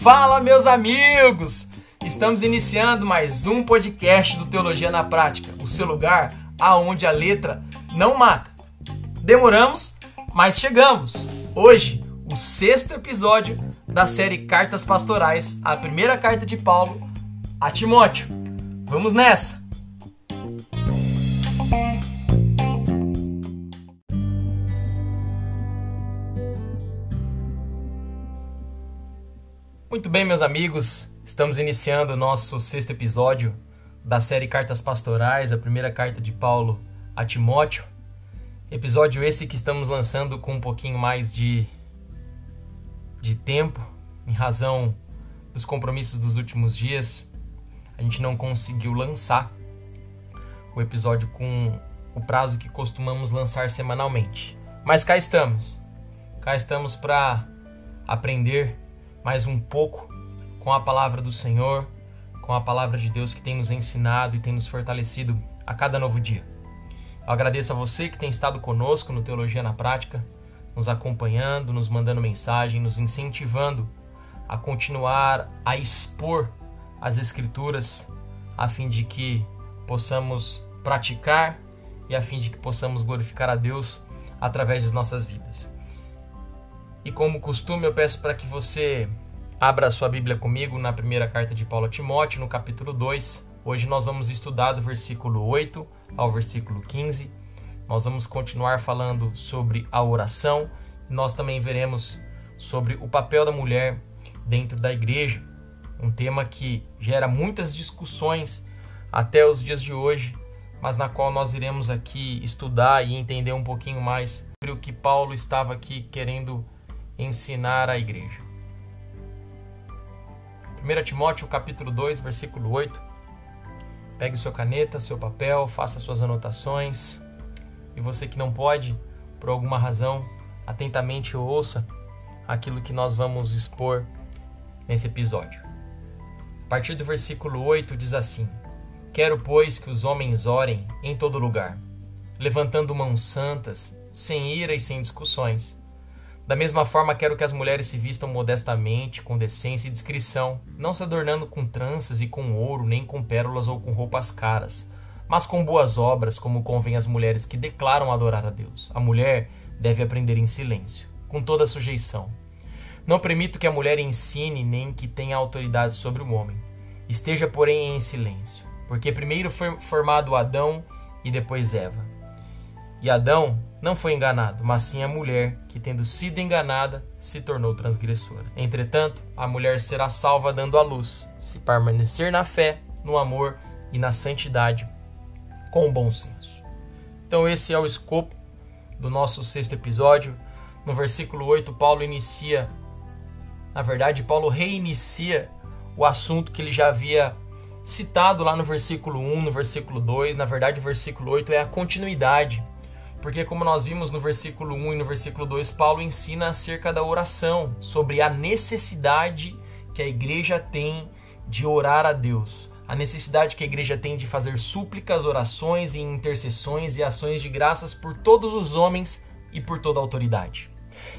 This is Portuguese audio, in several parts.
Fala, meus amigos! Estamos iniciando mais um podcast do Teologia na Prática, o seu lugar aonde a letra não mata. Demoramos, mas chegamos. Hoje, o sexto episódio da série Cartas Pastorais, a primeira carta de Paulo a Timóteo. Vamos nessa! Muito bem, meus amigos, estamos iniciando o nosso sexto episódio da série Cartas Pastorais, a primeira carta de Paulo a Timóteo. Episódio esse que estamos lançando com um pouquinho mais de, de tempo, em razão dos compromissos dos últimos dias. A gente não conseguiu lançar o episódio com o prazo que costumamos lançar semanalmente. Mas cá estamos. Cá estamos para aprender mais um pouco com a palavra do Senhor, com a palavra de Deus que tem nos ensinado e tem nos fortalecido a cada novo dia. Eu agradeço a você que tem estado conosco no Teologia na Prática, nos acompanhando, nos mandando mensagem, nos incentivando a continuar a expor as Escrituras, a fim de que possamos praticar e a fim de que possamos glorificar a Deus através de nossas vidas. E como costume, eu peço para que você abra a sua Bíblia comigo na primeira carta de Paulo a Timóteo, no capítulo 2. Hoje nós vamos estudar do versículo 8 ao versículo 15. Nós vamos continuar falando sobre a oração. Nós também veremos sobre o papel da mulher dentro da igreja, um tema que gera muitas discussões até os dias de hoje, mas na qual nós iremos aqui estudar e entender um pouquinho mais sobre o que Paulo estava aqui querendo ensinar à igreja. 1 Timóteo capítulo 2, versículo 8. Pegue sua caneta, seu papel, faça suas anotações. E você que não pode, por alguma razão, atentamente ouça aquilo que nós vamos expor nesse episódio. A partir do versículo 8 diz assim: Quero, pois, que os homens orem em todo lugar, levantando mãos santas, sem ira e sem discussões da mesma forma, quero que as mulheres se vistam modestamente, com decência e discrição, não se adornando com tranças e com ouro, nem com pérolas ou com roupas caras, mas com boas obras, como convém às mulheres que declaram adorar a Deus. A mulher deve aprender em silêncio, com toda sujeição. Não permito que a mulher ensine nem que tenha autoridade sobre o homem. Esteja, porém, em silêncio, porque primeiro foi formado Adão e depois Eva. E Adão não foi enganado, mas sim a mulher, que tendo sido enganada, se tornou transgressora. Entretanto, a mulher será salva dando à luz, se permanecer na fé, no amor e na santidade, com bom senso. Então, esse é o escopo do nosso sexto episódio. No versículo 8, Paulo inicia, na verdade, Paulo reinicia o assunto que ele já havia citado lá no versículo 1, no versículo 2. Na verdade, o versículo 8 é a continuidade porque, como nós vimos no versículo 1 e no versículo 2, Paulo ensina acerca da oração, sobre a necessidade que a igreja tem de orar a Deus, a necessidade que a igreja tem de fazer súplicas, orações e intercessões e ações de graças por todos os homens e por toda a autoridade.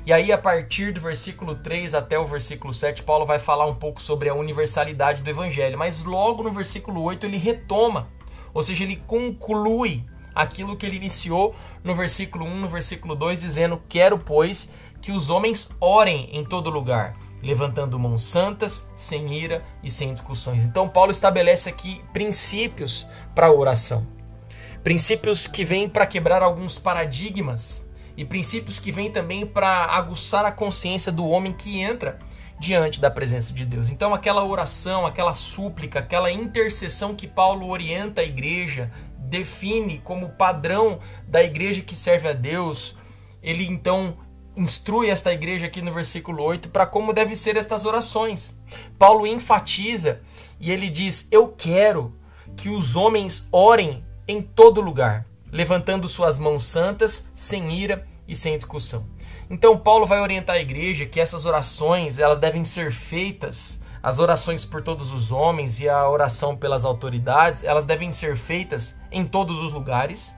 E aí, a partir do versículo 3 até o versículo 7, Paulo vai falar um pouco sobre a universalidade do evangelho, mas logo no versículo 8 ele retoma, ou seja, ele conclui aquilo que ele iniciou no versículo 1, no versículo 2, dizendo: Quero, pois, que os homens orem em todo lugar, levantando mãos santas, sem ira e sem discussões. Então, Paulo estabelece aqui princípios para a oração. Princípios que vêm para quebrar alguns paradigmas e princípios que vêm também para aguçar a consciência do homem que entra diante da presença de Deus. Então, aquela oração, aquela súplica, aquela intercessão que Paulo orienta a igreja define como padrão da igreja que serve a Deus, ele então instrui esta igreja aqui no versículo 8 para como devem ser estas orações. Paulo enfatiza e ele diz: Eu quero que os homens orem em todo lugar, levantando suas mãos santas, sem ira e sem discussão. Então Paulo vai orientar a igreja que essas orações, elas devem ser feitas as orações por todos os homens e a oração pelas autoridades, elas devem ser feitas em todos os lugares,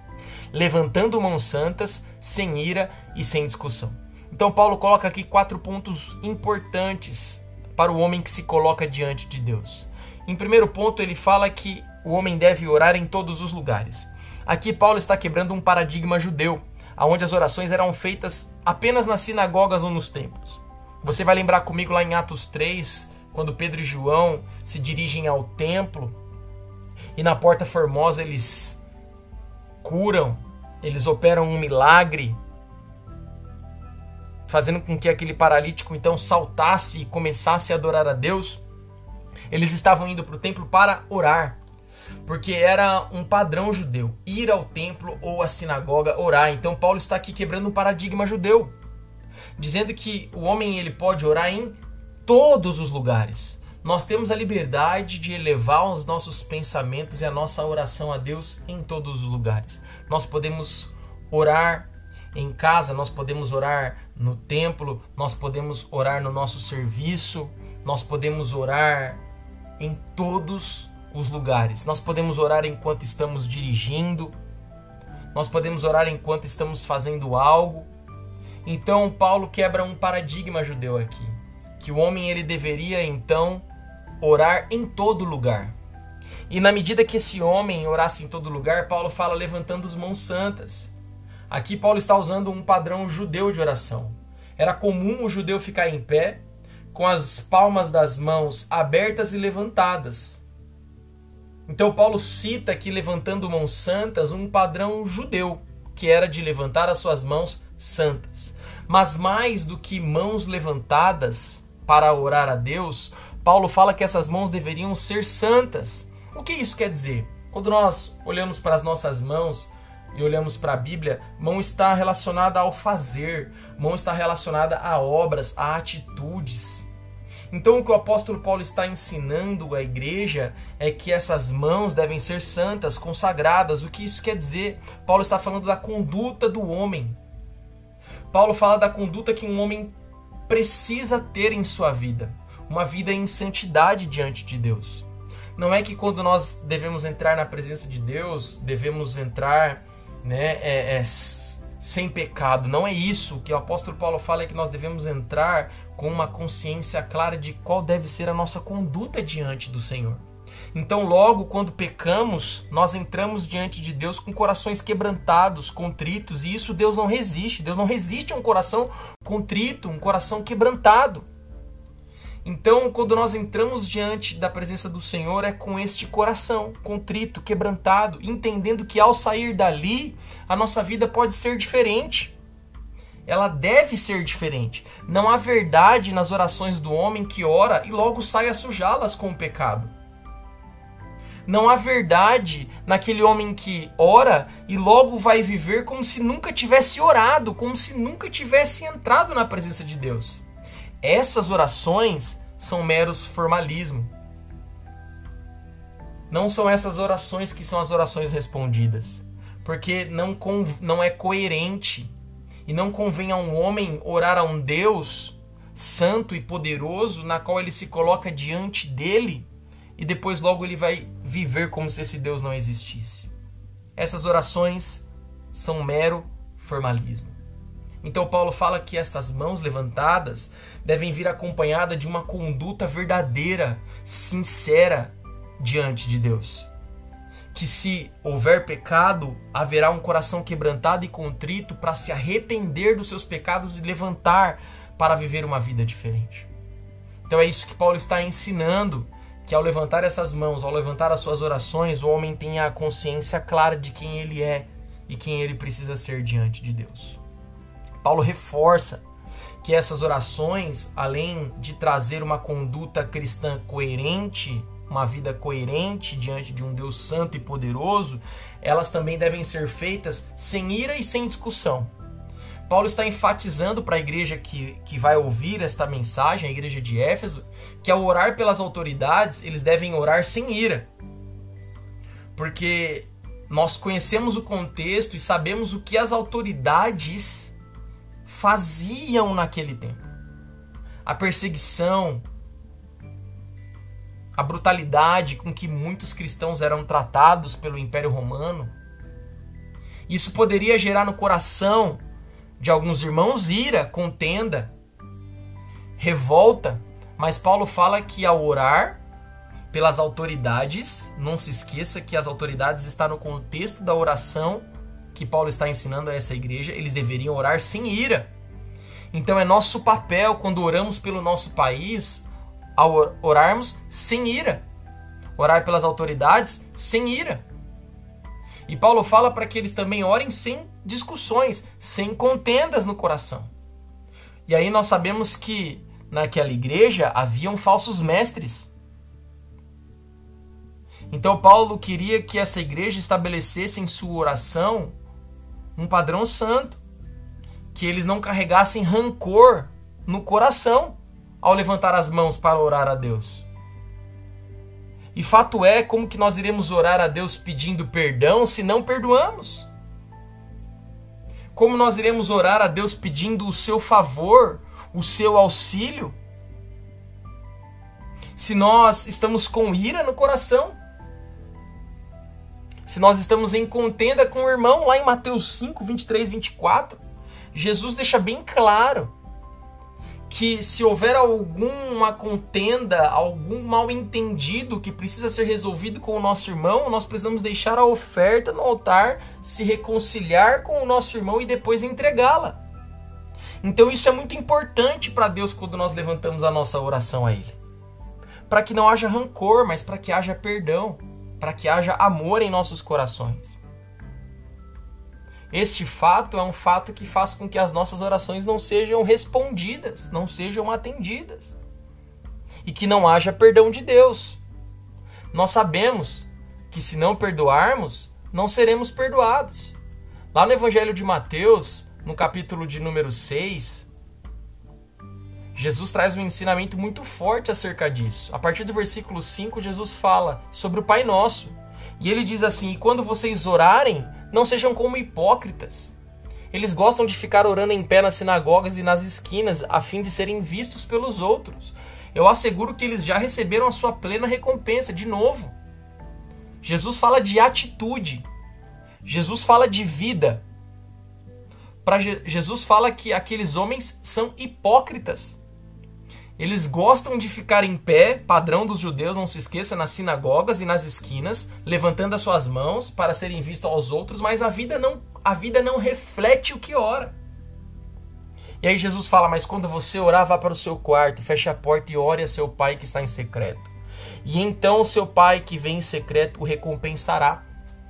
levantando mãos santas, sem ira e sem discussão. Então, Paulo coloca aqui quatro pontos importantes para o homem que se coloca diante de Deus. Em primeiro ponto, ele fala que o homem deve orar em todos os lugares. Aqui, Paulo está quebrando um paradigma judeu, onde as orações eram feitas apenas nas sinagogas ou nos templos. Você vai lembrar comigo lá em Atos 3, quando Pedro e João se dirigem ao templo e na Porta Formosa eles curam, eles operam um milagre, fazendo com que aquele paralítico então saltasse e começasse a adorar a Deus. Eles estavam indo para o templo para orar, porque era um padrão judeu ir ao templo ou à sinagoga orar. Então Paulo está aqui quebrando um paradigma judeu, dizendo que o homem ele pode orar em todos os lugares. Nós temos a liberdade de elevar os nossos pensamentos e a nossa oração a Deus em todos os lugares. Nós podemos orar em casa, nós podemos orar no templo, nós podemos orar no nosso serviço, nós podemos orar em todos os lugares. Nós podemos orar enquanto estamos dirigindo, nós podemos orar enquanto estamos fazendo algo. Então Paulo quebra um paradigma judeu aqui que o homem ele deveria então orar em todo lugar. E na medida que esse homem orasse em todo lugar, Paulo fala levantando as mãos santas. Aqui Paulo está usando um padrão judeu de oração. Era comum o judeu ficar em pé, com as palmas das mãos abertas e levantadas. Então Paulo cita aqui levantando mãos santas um padrão judeu, que era de levantar as suas mãos santas. Mas mais do que mãos levantadas, para orar a Deus, Paulo fala que essas mãos deveriam ser santas. O que isso quer dizer? Quando nós olhamos para as nossas mãos e olhamos para a Bíblia, mão está relacionada ao fazer, mão está relacionada a obras, a atitudes. Então, o que o apóstolo Paulo está ensinando à igreja é que essas mãos devem ser santas, consagradas. O que isso quer dizer? Paulo está falando da conduta do homem. Paulo fala da conduta que um homem precisa ter em sua vida, uma vida em santidade diante de Deus. Não é que quando nós devemos entrar na presença de Deus, devemos entrar né, é, é, sem pecado. Não é isso. O que o apóstolo Paulo fala é que nós devemos entrar com uma consciência clara de qual deve ser a nossa conduta diante do Senhor. Então, logo quando pecamos, nós entramos diante de Deus com corações quebrantados, contritos, e isso Deus não resiste. Deus não resiste a um coração contrito, um coração quebrantado. Então, quando nós entramos diante da presença do Senhor, é com este coração contrito, quebrantado, entendendo que ao sair dali, a nossa vida pode ser diferente. Ela deve ser diferente. Não há verdade nas orações do homem que ora e logo sai a sujá-las com o pecado. Não há verdade naquele homem que ora e logo vai viver como se nunca tivesse orado, como se nunca tivesse entrado na presença de Deus. Essas orações são meros formalismo. Não são essas orações que são as orações respondidas, porque não, não é coerente e não convém a um homem orar a um Deus santo e poderoso na qual ele se coloca diante dele e depois logo ele vai viver como se esse Deus não existisse. Essas orações são mero formalismo. Então Paulo fala que estas mãos levantadas devem vir acompanhada de uma conduta verdadeira, sincera diante de Deus. Que se houver pecado, haverá um coração quebrantado e contrito para se arrepender dos seus pecados e levantar para viver uma vida diferente. Então é isso que Paulo está ensinando que ao levantar essas mãos, ao levantar as suas orações, o homem tenha a consciência clara de quem ele é e quem ele precisa ser diante de Deus. Paulo reforça que essas orações, além de trazer uma conduta cristã coerente, uma vida coerente diante de um Deus santo e poderoso, elas também devem ser feitas sem ira e sem discussão. Paulo está enfatizando para a igreja que, que vai ouvir esta mensagem, a igreja de Éfeso, que ao orar pelas autoridades, eles devem orar sem ira. Porque nós conhecemos o contexto e sabemos o que as autoridades faziam naquele tempo. A perseguição, a brutalidade com que muitos cristãos eram tratados pelo Império Romano Isso poderia gerar no coração de alguns irmãos ira, contenda, revolta, mas Paulo fala que ao orar pelas autoridades, não se esqueça que as autoridades estão no contexto da oração que Paulo está ensinando a essa igreja, eles deveriam orar sem ira. Então é nosso papel quando oramos pelo nosso país, ao orarmos sem ira. Orar pelas autoridades sem ira. E Paulo fala para que eles também orem sem discussões, sem contendas no coração. E aí nós sabemos que naquela igreja haviam falsos mestres. Então Paulo queria que essa igreja estabelecesse em sua oração um padrão santo, que eles não carregassem rancor no coração ao levantar as mãos para orar a Deus. E fato é, como que nós iremos orar a Deus pedindo perdão se não perdoamos? Como nós iremos orar a Deus pedindo o seu favor, o seu auxílio? Se nós estamos com ira no coração? Se nós estamos em contenda com o irmão, lá em Mateus 5, 23, 24, Jesus deixa bem claro que se houver alguma contenda, algum mal entendido que precisa ser resolvido com o nosso irmão, nós precisamos deixar a oferta no altar, se reconciliar com o nosso irmão e depois entregá-la. Então isso é muito importante para Deus quando nós levantamos a nossa oração a Ele. Para que não haja rancor, mas para que haja perdão, para que haja amor em nossos corações. Este fato é um fato que faz com que as nossas orações não sejam respondidas, não sejam atendidas. E que não haja perdão de Deus. Nós sabemos que se não perdoarmos, não seremos perdoados. Lá no Evangelho de Mateus, no capítulo de número 6, Jesus traz um ensinamento muito forte acerca disso. A partir do versículo 5, Jesus fala sobre o Pai Nosso. E ele diz assim: E quando vocês orarem, não sejam como hipócritas. Eles gostam de ficar orando em pé nas sinagogas e nas esquinas, a fim de serem vistos pelos outros. Eu asseguro que eles já receberam a sua plena recompensa, de novo. Jesus fala de atitude. Jesus fala de vida. Para Jesus fala que aqueles homens são hipócritas. Eles gostam de ficar em pé, padrão dos judeus, não se esqueça, nas sinagogas e nas esquinas, levantando as suas mãos para serem vistos aos outros, mas a vida não, a vida não reflete o que ora. E aí Jesus fala: Mas quando você orar, vá para o seu quarto, feche a porta e ore a seu pai que está em secreto. E então o seu pai que vem em secreto o recompensará.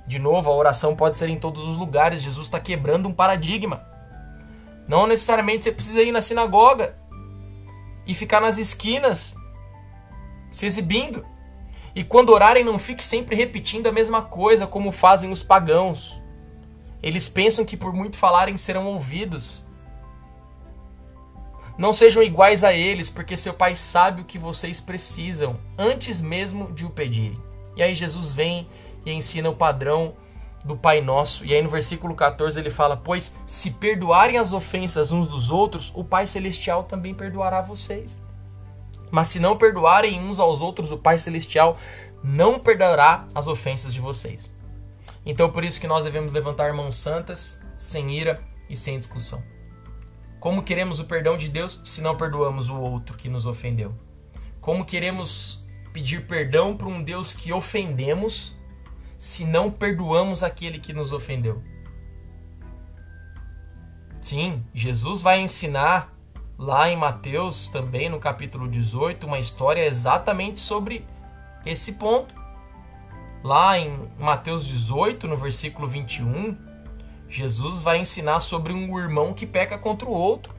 De novo, a oração pode ser em todos os lugares. Jesus está quebrando um paradigma. Não necessariamente você precisa ir na sinagoga e ficar nas esquinas se exibindo. E quando orarem, não fique sempre repetindo a mesma coisa como fazem os pagãos. Eles pensam que por muito falarem serão ouvidos. Não sejam iguais a eles, porque seu pai sabe o que vocês precisam antes mesmo de o pedirem. E aí Jesus vem e ensina o padrão do Pai Nosso. E aí no versículo 14 ele fala: Pois se perdoarem as ofensas uns dos outros, o Pai Celestial também perdoará vocês. Mas se não perdoarem uns aos outros, o Pai Celestial não perdoará as ofensas de vocês. Então por isso que nós devemos levantar mãos santas, sem ira e sem discussão. Como queremos o perdão de Deus se não perdoamos o outro que nos ofendeu? Como queremos pedir perdão para um Deus que ofendemos se não perdoamos aquele que nos ofendeu. Sim, Jesus vai ensinar lá em Mateus, também no capítulo 18, uma história exatamente sobre esse ponto. Lá em Mateus 18, no versículo 21, Jesus vai ensinar sobre um irmão que peca contra o outro.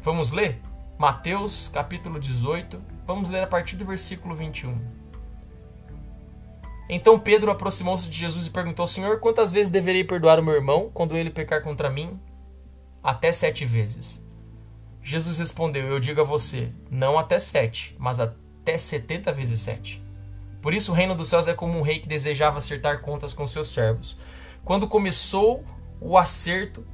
Vamos ler? Mateus capítulo 18, vamos ler a partir do versículo 21. Então Pedro aproximou-se de Jesus e perguntou: Senhor, quantas vezes deverei perdoar o meu irmão quando ele pecar contra mim? Até sete vezes. Jesus respondeu: Eu digo a você, não até sete, mas até setenta vezes sete. Por isso o reino dos céus é como um rei que desejava acertar contas com seus servos. Quando começou o acerto,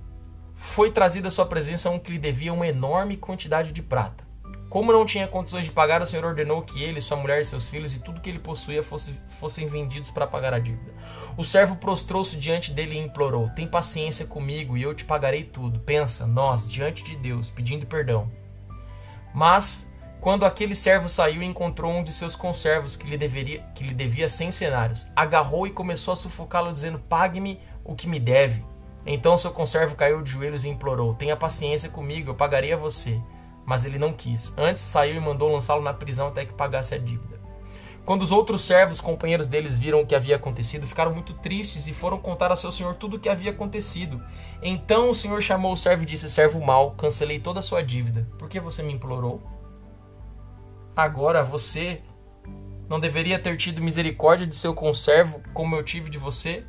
foi trazido à sua presença um que lhe devia uma enorme quantidade de prata. Como não tinha condições de pagar, o Senhor ordenou que ele, sua mulher seus filhos e tudo que ele possuía fosse, fossem vendidos para pagar a dívida. O servo prostrou-se diante dele e implorou: Tem paciência comigo e eu te pagarei tudo. Pensa, nós, diante de Deus, pedindo perdão. Mas, quando aquele servo saiu, encontrou um de seus conservos que lhe, deveria, que lhe devia cem cenários. Agarrou e começou a sufocá-lo, dizendo: Pague-me o que me deve. Então seu conservo caiu de joelhos e implorou: Tenha paciência comigo, eu pagarei a você. Mas ele não quis. Antes saiu e mandou lançá-lo na prisão até que pagasse a dívida. Quando os outros servos, companheiros deles, viram o que havia acontecido, ficaram muito tristes e foram contar a seu senhor tudo o que havia acontecido. Então o senhor chamou o servo e disse: Servo mau, cancelei toda a sua dívida. Por que você me implorou? Agora você não deveria ter tido misericórdia de seu conservo, como eu tive de você?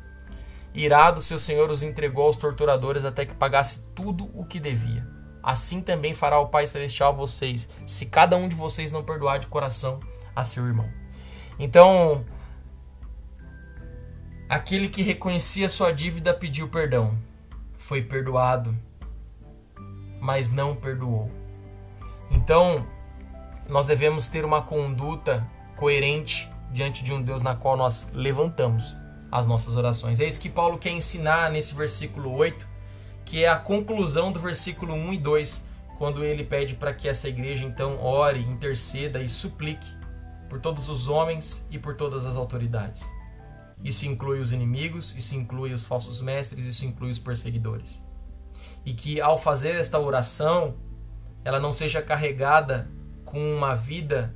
Irado, seu senhor os entregou aos torturadores até que pagasse tudo o que devia. Assim também fará o Pai Celestial a vocês, se cada um de vocês não perdoar de coração a seu irmão. Então, aquele que reconhecia sua dívida pediu perdão. Foi perdoado, mas não perdoou. Então, nós devemos ter uma conduta coerente diante de um Deus na qual nós levantamos as nossas orações. É isso que Paulo quer ensinar nesse versículo 8, que é a conclusão do versículo 1 e 2, quando ele pede para que essa igreja então ore, interceda e suplique por todos os homens e por todas as autoridades. Isso inclui os inimigos, isso inclui os falsos mestres, isso inclui os perseguidores. E que ao fazer esta oração, ela não seja carregada com uma vida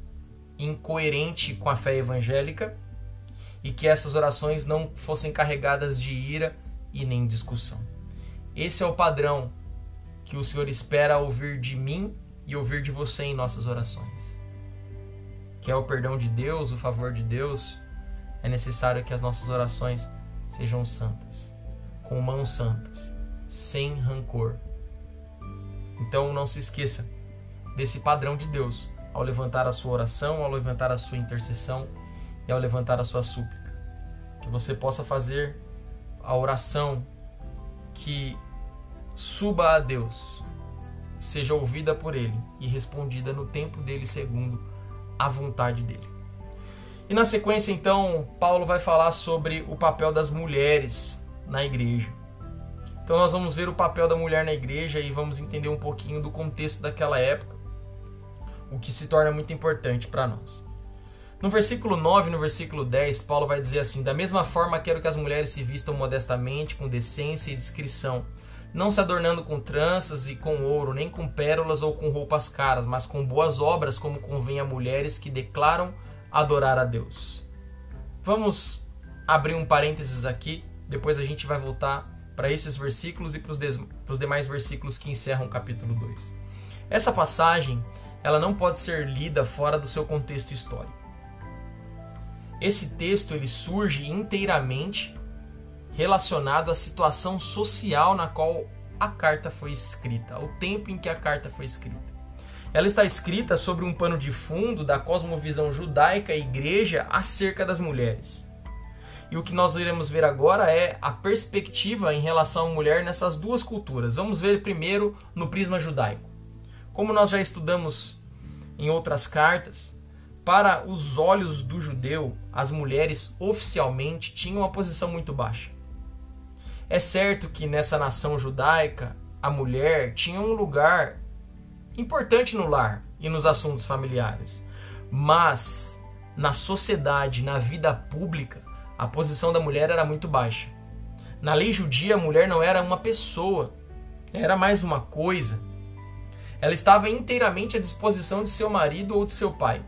incoerente com a fé evangélica e que essas orações não fossem carregadas de ira e nem discussão. Esse é o padrão que o Senhor espera ouvir de mim e ouvir de você em nossas orações que é o perdão de Deus, o favor de Deus, é necessário que as nossas orações sejam santas, com mãos santas, sem rancor. Então não se esqueça desse padrão de Deus ao levantar a sua oração, ao levantar a sua intercessão e ao levantar a sua súplica. Que você possa fazer a oração que suba a Deus, seja ouvida por Ele e respondida no tempo dele segundo a vontade dele. E na sequência, então, Paulo vai falar sobre o papel das mulheres na igreja. Então, nós vamos ver o papel da mulher na igreja e vamos entender um pouquinho do contexto daquela época, o que se torna muito importante para nós. No versículo 9 e no versículo 10, Paulo vai dizer assim: Da mesma forma, quero que as mulheres se vistam modestamente, com decência e discrição não se adornando com tranças e com ouro, nem com pérolas ou com roupas caras, mas com boas obras, como convém a mulheres que declaram adorar a Deus. Vamos abrir um parênteses aqui, depois a gente vai voltar para esses versículos e para os demais versículos que encerram o capítulo 2. Essa passagem, ela não pode ser lida fora do seu contexto histórico. Esse texto ele surge inteiramente relacionado à situação social na qual a carta foi escrita, ao tempo em que a carta foi escrita. Ela está escrita sobre um pano de fundo da cosmovisão judaica e igreja acerca das mulheres. E o que nós iremos ver agora é a perspectiva em relação à mulher nessas duas culturas. Vamos ver primeiro no prisma judaico. Como nós já estudamos em outras cartas, para os olhos do judeu, as mulheres oficialmente tinham uma posição muito baixa. É certo que nessa nação judaica, a mulher tinha um lugar importante no lar e nos assuntos familiares, mas na sociedade, na vida pública, a posição da mulher era muito baixa. Na lei judia, a mulher não era uma pessoa, era mais uma coisa. Ela estava inteiramente à disposição de seu marido ou de seu pai.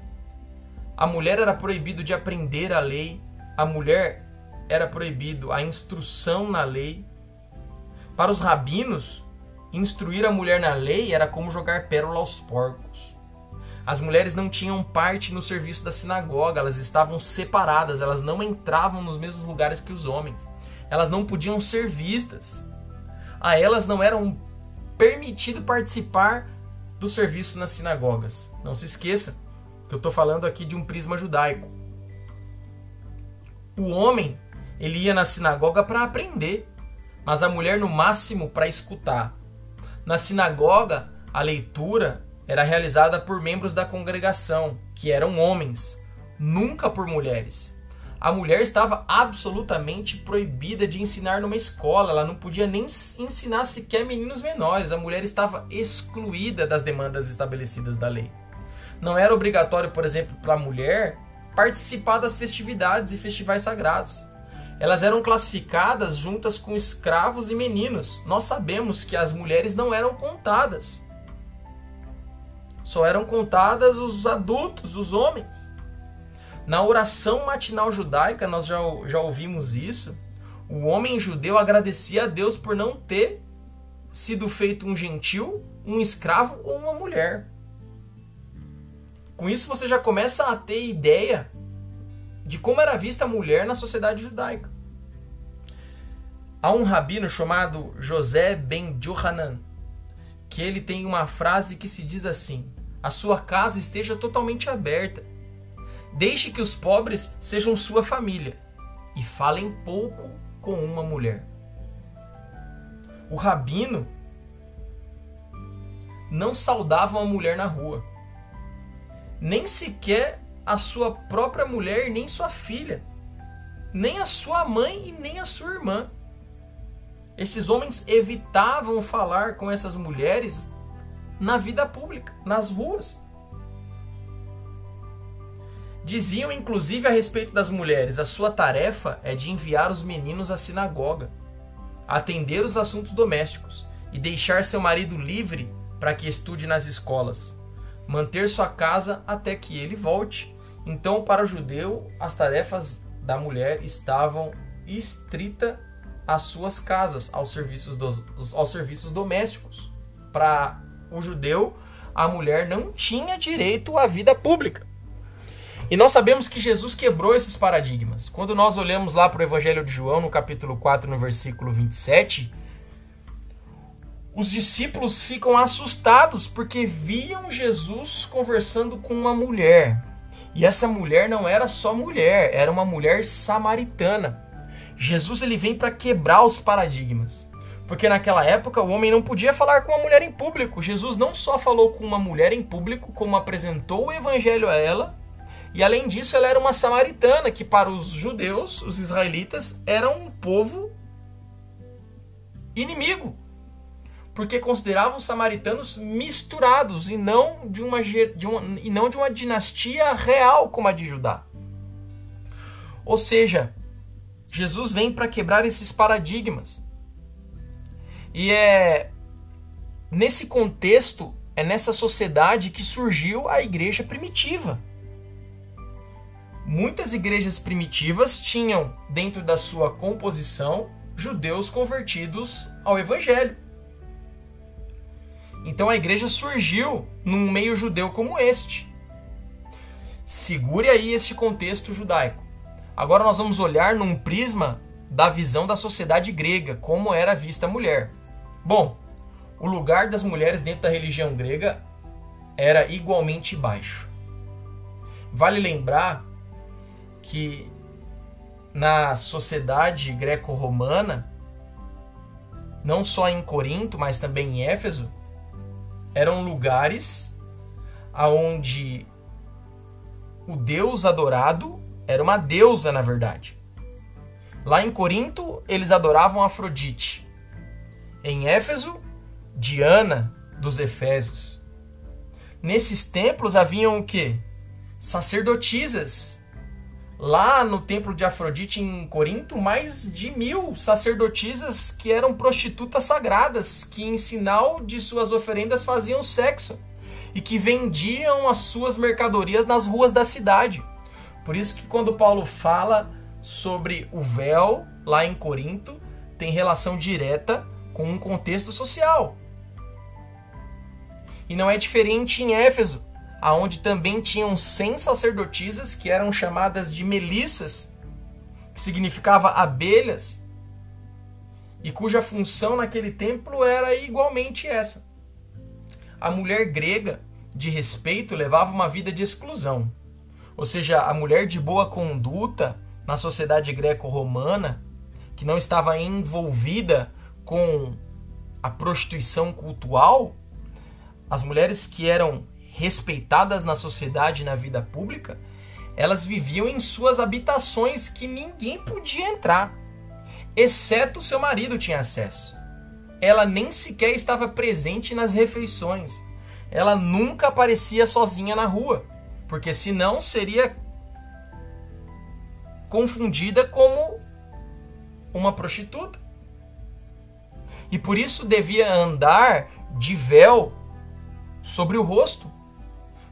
A mulher era proibido de aprender a lei, a mulher era proibido a instrução na lei. Para os rabinos, instruir a mulher na lei era como jogar pérola aos porcos. As mulheres não tinham parte no serviço da sinagoga, elas estavam separadas, elas não entravam nos mesmos lugares que os homens. Elas não podiam ser vistas. A elas não eram permitido participar do serviço nas sinagogas. Não se esqueça que eu estou falando aqui de um prisma judaico. O homem ele ia na sinagoga para aprender, mas a mulher no máximo para escutar. Na sinagoga, a leitura era realizada por membros da congregação, que eram homens, nunca por mulheres. a mulher estava absolutamente proibida de ensinar numa escola, ela não podia nem ensinar sequer meninos menores, a mulher estava excluída das demandas estabelecidas da lei. Não era obrigatório, por exemplo, para a mulher participar das festividades e festivais sagrados. Elas eram classificadas juntas com escravos e meninos. Nós sabemos que as mulheres não eram contadas. Só eram contadas os adultos, os homens. Na oração matinal judaica, nós já, já ouvimos isso. O homem judeu agradecia a Deus por não ter sido feito um gentil, um escravo ou uma mulher. Com isso você já começa a ter ideia de como era vista a mulher na sociedade judaica. Há um rabino chamado José ben Johanan, que ele tem uma frase que se diz assim: A sua casa esteja totalmente aberta. Deixe que os pobres sejam sua família e falem pouco com uma mulher. O rabino não saudava uma mulher na rua nem sequer a sua própria mulher, nem sua filha, nem a sua mãe e nem a sua irmã. Esses homens evitavam falar com essas mulheres na vida pública, nas ruas. Diziam inclusive a respeito das mulheres: a sua tarefa é de enviar os meninos à sinagoga, atender os assuntos domésticos e deixar seu marido livre para que estude nas escolas manter sua casa até que ele volte. Então, para o judeu, as tarefas da mulher estavam estrita às suas casas, aos serviços, dos, aos serviços domésticos. Para o judeu, a mulher não tinha direito à vida pública. E nós sabemos que Jesus quebrou esses paradigmas. Quando nós olhamos lá para o Evangelho de João, no capítulo 4, no versículo 27, os discípulos ficam assustados porque viam Jesus conversando com uma mulher. E essa mulher não era só mulher, era uma mulher samaritana. Jesus ele vem para quebrar os paradigmas. Porque naquela época o homem não podia falar com uma mulher em público. Jesus não só falou com uma mulher em público, como apresentou o evangelho a ela, e além disso ela era uma samaritana, que para os judeus, os israelitas, era um povo inimigo porque consideravam os samaritanos misturados e não de uma, de uma, e não de uma dinastia real como a de Judá. Ou seja, Jesus vem para quebrar esses paradigmas. E é nesse contexto, é nessa sociedade que surgiu a igreja primitiva. Muitas igrejas primitivas tinham dentro da sua composição judeus convertidos ao evangelho. Então a igreja surgiu num meio judeu como este. Segure aí este contexto judaico. Agora nós vamos olhar num prisma da visão da sociedade grega, como era vista a mulher. Bom, o lugar das mulheres dentro da religião grega era igualmente baixo. Vale lembrar que na sociedade greco-romana, não só em Corinto, mas também em Éfeso, eram lugares aonde o deus adorado era uma deusa, na verdade. Lá em Corinto, eles adoravam Afrodite. Em Éfeso, Diana dos Efésios. Nesses templos haviam o quê? Sacerdotisas Lá no templo de Afrodite em Corinto, mais de mil sacerdotisas que eram prostitutas sagradas, que em sinal de suas oferendas faziam sexo e que vendiam as suas mercadorias nas ruas da cidade. Por isso que quando Paulo fala sobre o véu lá em Corinto, tem relação direta com um contexto social. E não é diferente em Éfeso aonde também tinham 100 sacerdotisas que eram chamadas de melissas, que significava abelhas, e cuja função naquele templo era igualmente essa. A mulher grega de respeito levava uma vida de exclusão. Ou seja, a mulher de boa conduta na sociedade greco-romana, que não estava envolvida com a prostituição cultural, as mulheres que eram respeitadas na sociedade e na vida pública, elas viviam em suas habitações que ninguém podia entrar, exceto seu marido tinha acesso. Ela nem sequer estava presente nas refeições. Ela nunca aparecia sozinha na rua, porque senão seria confundida como uma prostituta. E por isso devia andar de véu sobre o rosto,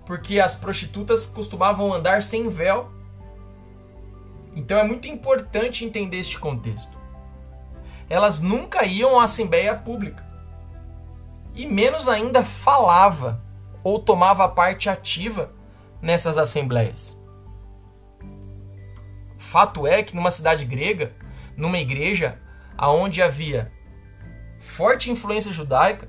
porque as prostitutas costumavam andar sem véu. Então é muito importante entender este contexto. Elas nunca iam à assembleia pública. E menos ainda falava ou tomava parte ativa nessas assembleias. Fato é que numa cidade grega, numa igreja aonde havia forte influência judaica,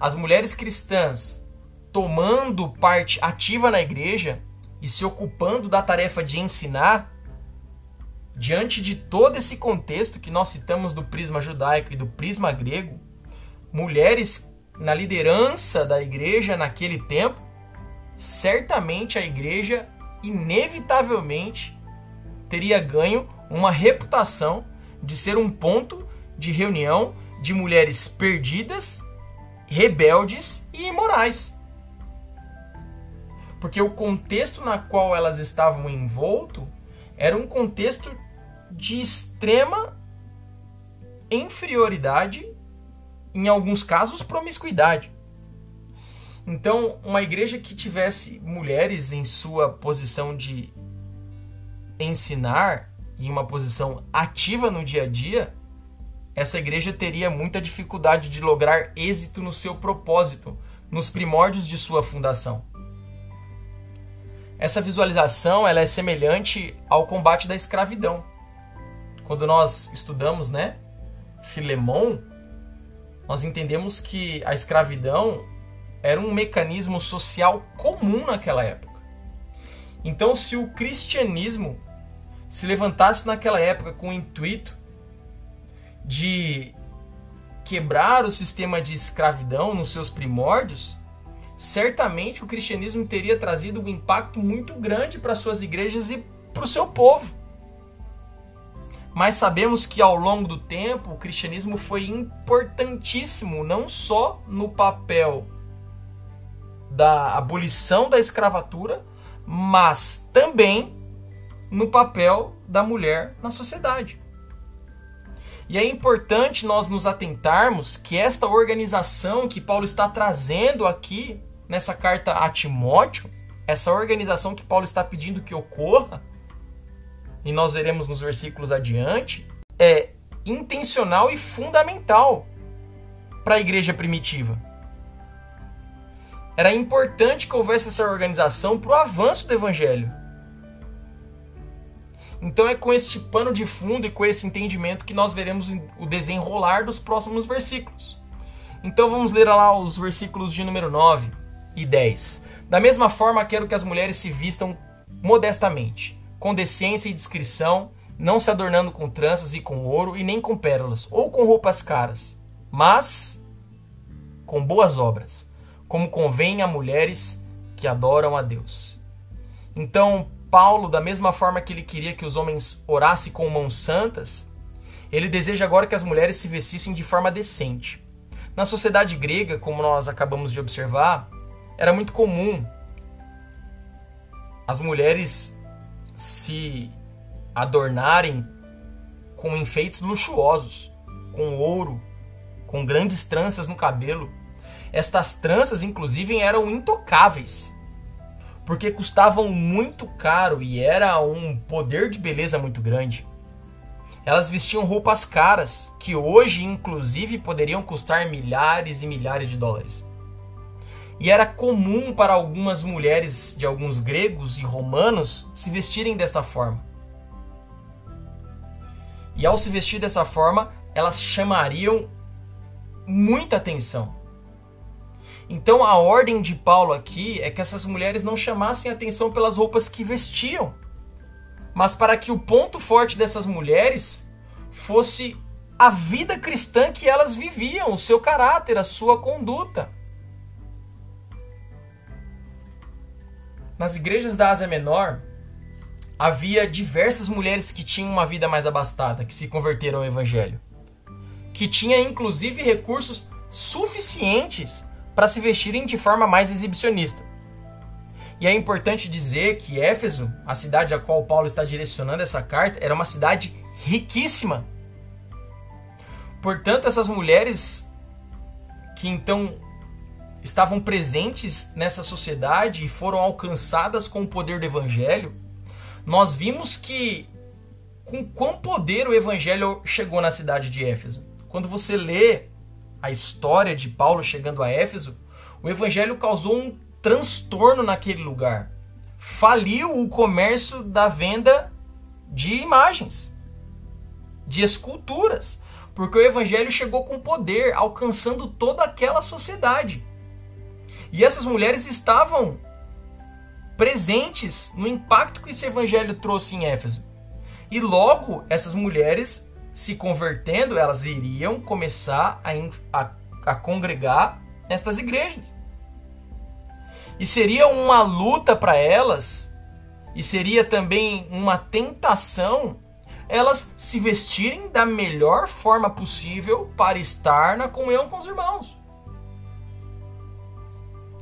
as mulheres cristãs tomando parte ativa na igreja e se ocupando da tarefa de ensinar, diante de todo esse contexto que nós citamos do prisma judaico e do prisma grego, mulheres na liderança da igreja naquele tempo, certamente a igreja inevitavelmente teria ganho uma reputação de ser um ponto de reunião de mulheres perdidas, rebeldes e imorais porque o contexto na qual elas estavam envolto era um contexto de extrema inferioridade, em alguns casos promiscuidade. Então, uma igreja que tivesse mulheres em sua posição de ensinar e uma posição ativa no dia a dia, essa igreja teria muita dificuldade de lograr êxito no seu propósito, nos primórdios de sua fundação. Essa visualização ela é semelhante ao combate da escravidão. Quando nós estudamos, né, Filemon, nós entendemos que a escravidão era um mecanismo social comum naquela época. Então, se o cristianismo se levantasse naquela época com o intuito de quebrar o sistema de escravidão nos seus primórdios, certamente o cristianismo teria trazido um impacto muito grande para suas igrejas e para o seu povo. Mas sabemos que ao longo do tempo o cristianismo foi importantíssimo não só no papel da abolição da escravatura, mas também no papel da mulher na sociedade. E é importante nós nos atentarmos que esta organização que Paulo está trazendo aqui nessa carta a Timóteo, essa organização que Paulo está pedindo que ocorra, e nós veremos nos versículos adiante, é intencional e fundamental para a igreja primitiva. Era importante que houvesse essa organização para o avanço do evangelho. Então é com este pano de fundo e com esse entendimento que nós veremos o desenrolar dos próximos versículos. Então vamos ler lá os versículos de número 9 e 10. Da mesma forma, quero que as mulheres se vistam modestamente, com decência e discrição, não se adornando com tranças e com ouro e nem com pérolas, ou com roupas caras, mas com boas obras, como convém a mulheres que adoram a Deus. Então, Paulo, da mesma forma que ele queria que os homens orassem com mãos santas, ele deseja agora que as mulheres se vestissem de forma decente. Na sociedade grega, como nós acabamos de observar, era muito comum as mulheres se adornarem com enfeites luxuosos, com ouro, com grandes tranças no cabelo. Estas tranças, inclusive, eram intocáveis, porque custavam muito caro e era um poder de beleza muito grande. Elas vestiam roupas caras, que hoje, inclusive, poderiam custar milhares e milhares de dólares. E era comum para algumas mulheres de alguns gregos e romanos se vestirem desta forma. E ao se vestir dessa forma, elas chamariam muita atenção. Então a ordem de Paulo aqui é que essas mulheres não chamassem atenção pelas roupas que vestiam, mas para que o ponto forte dessas mulheres fosse a vida cristã que elas viviam, o seu caráter, a sua conduta. Nas igrejas da Ásia Menor, havia diversas mulheres que tinham uma vida mais abastada, que se converteram ao evangelho. Que tinha inclusive recursos suficientes para se vestirem de forma mais exibicionista. E é importante dizer que Éfeso, a cidade a qual Paulo está direcionando essa carta, era uma cidade riquíssima. Portanto, essas mulheres que então estavam presentes nessa sociedade e foram alcançadas com o poder do evangelho, nós vimos que com quão poder o evangelho chegou na cidade de Éfeso. Quando você lê a história de Paulo chegando a Éfeso, o evangelho causou um transtorno naquele lugar. Faliu o comércio da venda de imagens, de esculturas, porque o evangelho chegou com poder, alcançando toda aquela sociedade. E essas mulheres estavam presentes no impacto que esse evangelho trouxe em Éfeso. E logo essas mulheres se convertendo, elas iriam começar a, a, a congregar nestas igrejas. E seria uma luta para elas, e seria também uma tentação elas se vestirem da melhor forma possível para estar na comunhão com os irmãos.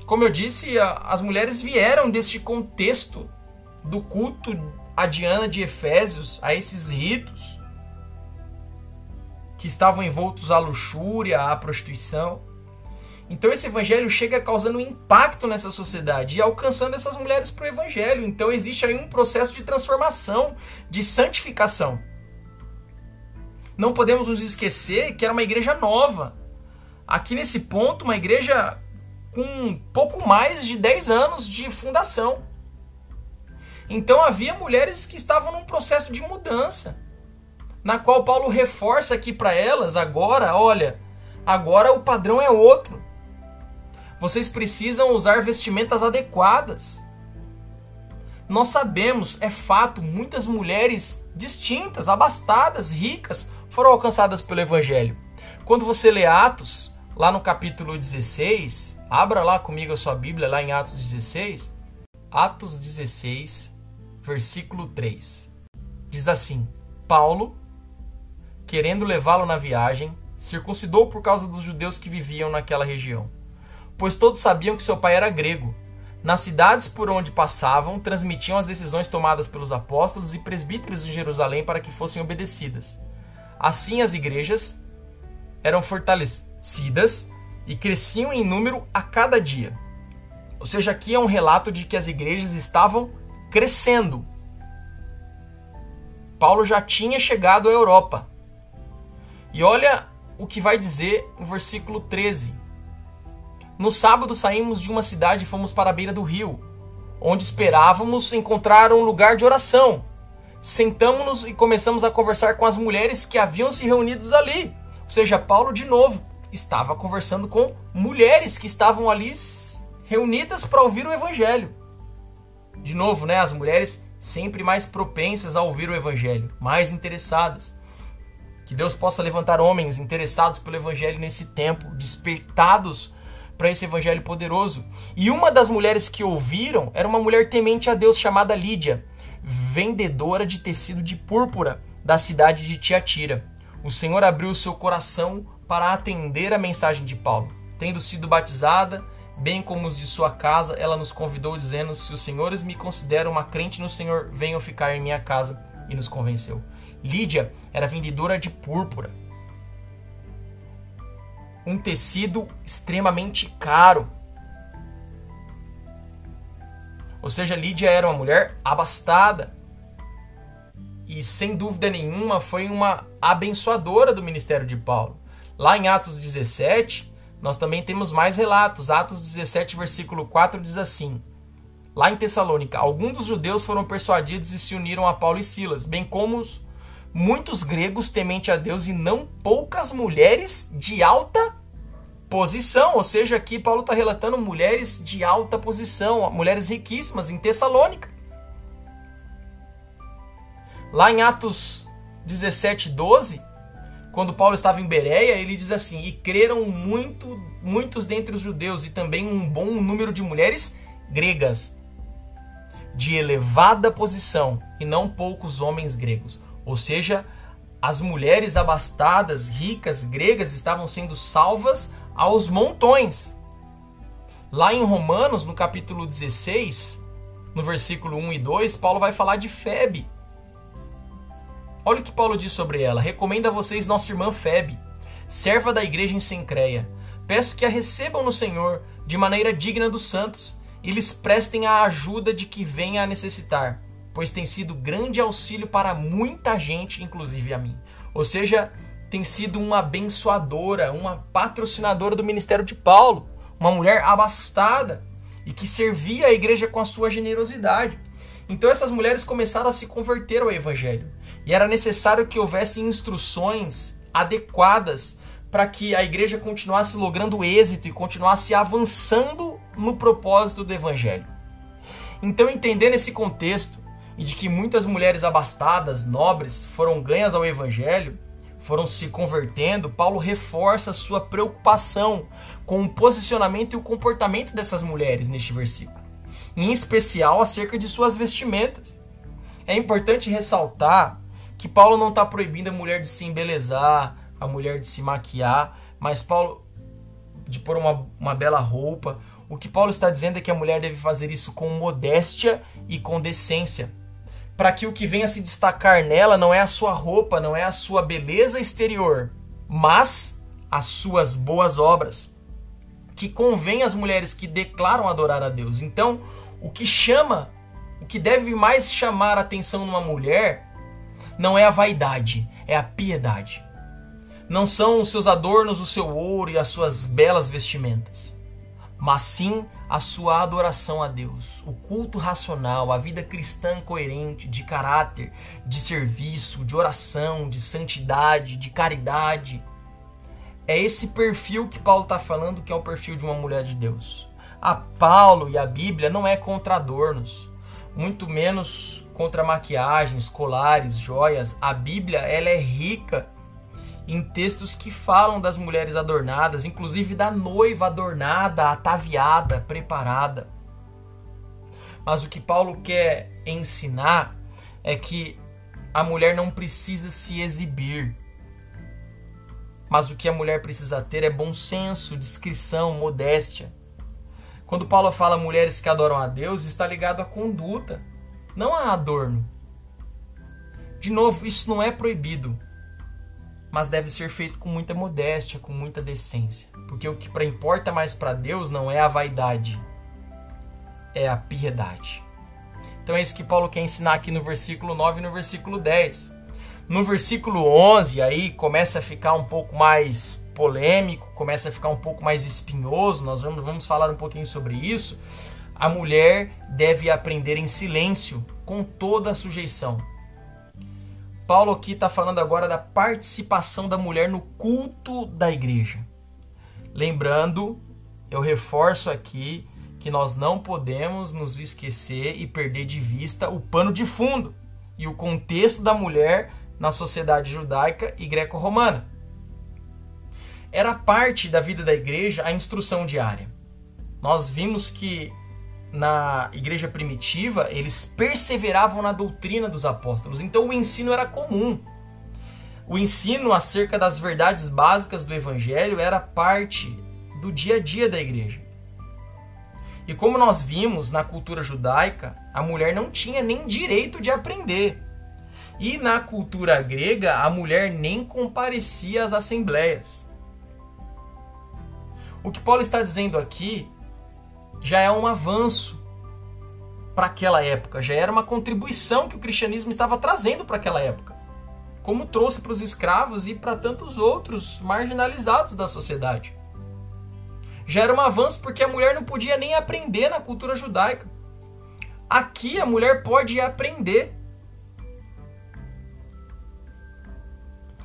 Como eu disse, as mulheres vieram deste contexto do culto a Diana de Efésios, a esses ritos que estavam envoltos à luxúria, à prostituição. Então esse evangelho chega causando impacto nessa sociedade e alcançando essas mulheres para o evangelho. Então existe aí um processo de transformação, de santificação. Não podemos nos esquecer que era uma igreja nova. Aqui nesse ponto, uma igreja com pouco mais de 10 anos de fundação. Então havia mulheres que estavam num processo de mudança, na qual Paulo reforça aqui para elas agora, olha, agora o padrão é outro. Vocês precisam usar vestimentas adequadas. Nós sabemos, é fato, muitas mulheres distintas, abastadas, ricas, foram alcançadas pelo Evangelho. Quando você lê Atos, lá no capítulo 16, abra lá comigo a sua Bíblia, lá em Atos 16. Atos 16, versículo 3. Diz assim: Paulo, querendo levá-lo na viagem, circuncidou por causa dos judeus que viviam naquela região pois todos sabiam que seu pai era grego. Nas cidades por onde passavam, transmitiam as decisões tomadas pelos apóstolos e presbíteros de Jerusalém para que fossem obedecidas. Assim, as igrejas eram fortalecidas e cresciam em número a cada dia. Ou seja, aqui é um relato de que as igrejas estavam crescendo. Paulo já tinha chegado à Europa. E olha o que vai dizer no versículo 13 no sábado saímos de uma cidade e fomos para a beira do rio, onde esperávamos encontrar um lugar de oração. Sentamos-nos e começamos a conversar com as mulheres que haviam se reunido ali. Ou seja, Paulo de novo estava conversando com mulheres que estavam ali reunidas para ouvir o evangelho. De novo, né, as mulheres sempre mais propensas a ouvir o evangelho, mais interessadas. Que Deus possa levantar homens interessados pelo evangelho nesse tempo, despertados para esse evangelho poderoso. E uma das mulheres que ouviram era uma mulher temente a Deus chamada Lídia, vendedora de tecido de púrpura da cidade de Tiatira. O Senhor abriu seu coração para atender a mensagem de Paulo. Tendo sido batizada, bem como os de sua casa, ela nos convidou dizendo: "Se os senhores me consideram uma crente no Senhor, venham ficar em minha casa." E nos convenceu. Lídia era vendedora de púrpura um tecido extremamente caro. Ou seja, Lídia era uma mulher abastada. E sem dúvida nenhuma foi uma abençoadora do ministério de Paulo. Lá em Atos 17, nós também temos mais relatos. Atos 17, versículo 4 diz assim: Lá em Tessalônica, alguns dos judeus foram persuadidos e se uniram a Paulo e Silas, bem como os muitos gregos temente a Deus e não poucas mulheres de alta posição. Ou seja, aqui Paulo está relatando mulheres de alta posição, mulheres riquíssimas em Tessalônica. Lá em Atos 17, 12, quando Paulo estava em Bereia, ele diz assim: E creram muito, muitos dentre os judeus e também um bom número de mulheres gregas. de elevada posição e não poucos homens gregos. Ou seja, as mulheres abastadas, ricas, gregas estavam sendo salvas aos montões. Lá em Romanos, no capítulo 16, no versículo 1 e 2, Paulo vai falar de Febe. Olha o que Paulo diz sobre ela. Recomendo a vocês nossa irmã Febe, serva da igreja em Sencreia. Peço que a recebam no Senhor de maneira digna dos santos e lhes prestem a ajuda de que venha a necessitar, pois tem sido grande auxílio para muita gente, inclusive a mim. Ou seja, tem sido uma abençoadora, uma patrocinadora do ministério de Paulo, uma mulher abastada e que servia a igreja com a sua generosidade. Então essas mulheres começaram a se converter ao evangelho, e era necessário que houvesse instruções adequadas para que a igreja continuasse logrando êxito e continuasse avançando no propósito do evangelho. Então, entendendo esse contexto e de que muitas mulheres abastadas, nobres, foram ganhas ao evangelho, foram se convertendo, Paulo reforça sua preocupação com o posicionamento e o comportamento dessas mulheres neste versículo, em especial acerca de suas vestimentas. É importante ressaltar que Paulo não está proibindo a mulher de se embelezar, a mulher de se maquiar, mas Paulo de pôr uma, uma bela roupa. O que Paulo está dizendo é que a mulher deve fazer isso com modéstia e com decência. Para que o que venha se destacar nela não é a sua roupa, não é a sua beleza exterior, mas as suas boas obras. Que convém às mulheres que declaram adorar a Deus. Então, o que chama, o que deve mais chamar a atenção numa mulher não é a vaidade, é a piedade. Não são os seus adornos, o seu ouro e as suas belas vestimentas, mas sim a sua adoração a Deus, o culto racional, a vida cristã coerente, de caráter, de serviço, de oração, de santidade, de caridade. É esse perfil que Paulo está falando que é o perfil de uma mulher de Deus. A Paulo e a Bíblia não é contra adornos, muito menos contra maquiagens, colares, joias. A Bíblia ela é rica em textos que falam das mulheres adornadas, inclusive da noiva adornada, ataviada, preparada. Mas o que Paulo quer ensinar é que a mulher não precisa se exibir. Mas o que a mulher precisa ter é bom senso, discrição, modéstia. Quando Paulo fala mulheres que adoram a Deus, está ligado à conduta, não a adorno. De novo, isso não é proibido mas deve ser feito com muita modéstia, com muita decência. Porque o que importa mais para Deus não é a vaidade, é a piedade. Então é isso que Paulo quer ensinar aqui no versículo 9 e no versículo 10. No versículo 11, aí começa a ficar um pouco mais polêmico, começa a ficar um pouco mais espinhoso, nós vamos, vamos falar um pouquinho sobre isso. A mulher deve aprender em silêncio, com toda a sujeição. Paulo aqui está falando agora da participação da mulher no culto da igreja. Lembrando, eu reforço aqui que nós não podemos nos esquecer e perder de vista o pano de fundo e o contexto da mulher na sociedade judaica e greco-romana. Era parte da vida da igreja a instrução diária. Nós vimos que na igreja primitiva, eles perseveravam na doutrina dos apóstolos. Então o ensino era comum. O ensino acerca das verdades básicas do evangelho era parte do dia a dia da igreja. E como nós vimos na cultura judaica, a mulher não tinha nem direito de aprender. E na cultura grega, a mulher nem comparecia às assembleias. O que Paulo está dizendo aqui já é um avanço para aquela época, já era uma contribuição que o cristianismo estava trazendo para aquela época, como trouxe para os escravos e para tantos outros marginalizados da sociedade. Já era um avanço porque a mulher não podia nem aprender na cultura judaica. Aqui a mulher pode aprender.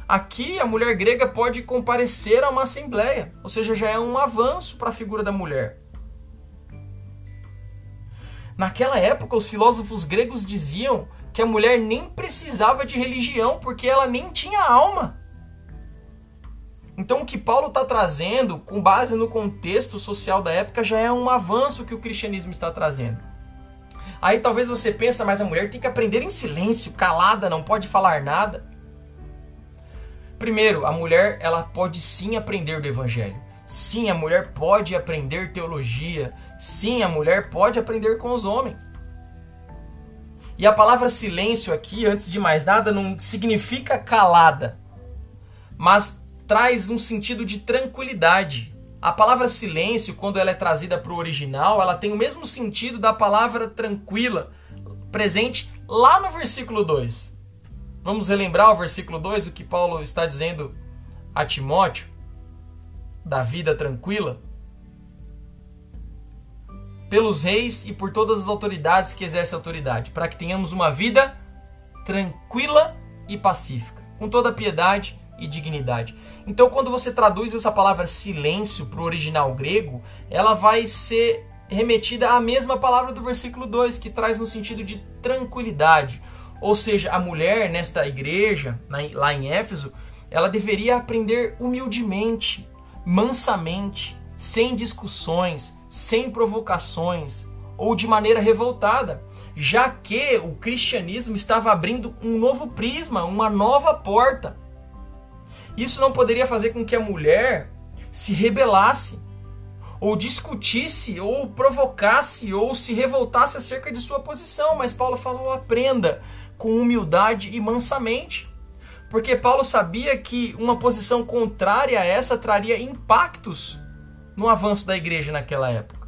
Aqui a mulher grega pode comparecer a uma assembleia, ou seja, já é um avanço para a figura da mulher. Naquela época, os filósofos gregos diziam que a mulher nem precisava de religião porque ela nem tinha alma. Então, o que Paulo está trazendo, com base no contexto social da época, já é um avanço que o cristianismo está trazendo. Aí talvez você pensa, mas a mulher tem que aprender em silêncio, calada, não pode falar nada. Primeiro, a mulher ela pode sim aprender do evangelho. Sim, a mulher pode aprender teologia. Sim, a mulher pode aprender com os homens. E a palavra silêncio aqui, antes de mais nada, não significa calada, mas traz um sentido de tranquilidade. A palavra silêncio, quando ela é trazida para o original, ela tem o mesmo sentido da palavra tranquila, presente lá no versículo 2. Vamos relembrar o versículo 2, o que Paulo está dizendo a Timóteo, da vida tranquila? Pelos reis e por todas as autoridades que exercem autoridade, para que tenhamos uma vida tranquila e pacífica, com toda piedade e dignidade. Então, quando você traduz essa palavra silêncio para o original grego, ela vai ser remetida à mesma palavra do versículo 2, que traz no sentido de tranquilidade. Ou seja, a mulher nesta igreja, lá em Éfeso, ela deveria aprender humildemente, mansamente, sem discussões, sem provocações ou de maneira revoltada, já que o cristianismo estava abrindo um novo prisma, uma nova porta isso não poderia fazer com que a mulher se rebelasse, ou discutisse, ou provocasse, ou se revoltasse acerca de sua posição. Mas Paulo falou: aprenda com humildade e mansamente. Porque Paulo sabia que uma posição contrária a essa traria impactos no avanço da igreja naquela época.